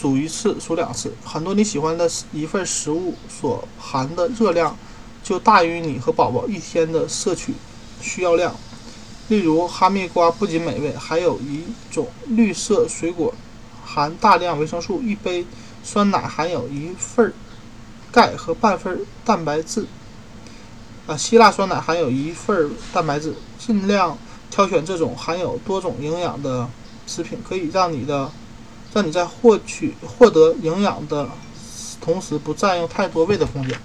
数一次，数两次，很多你喜欢的一份食物所含的热量，就大于你和宝宝一天的摄取需要量。例如，哈密瓜不仅美味，还有一种绿色水果，含大量维生素。一杯酸奶含有一份钙和半份蛋白质。啊，希腊酸奶含有一份蛋白质。尽量挑选这种含有多种营养的食品，可以让你的。让你在获取获得营养的同时，不占用太多胃的空间。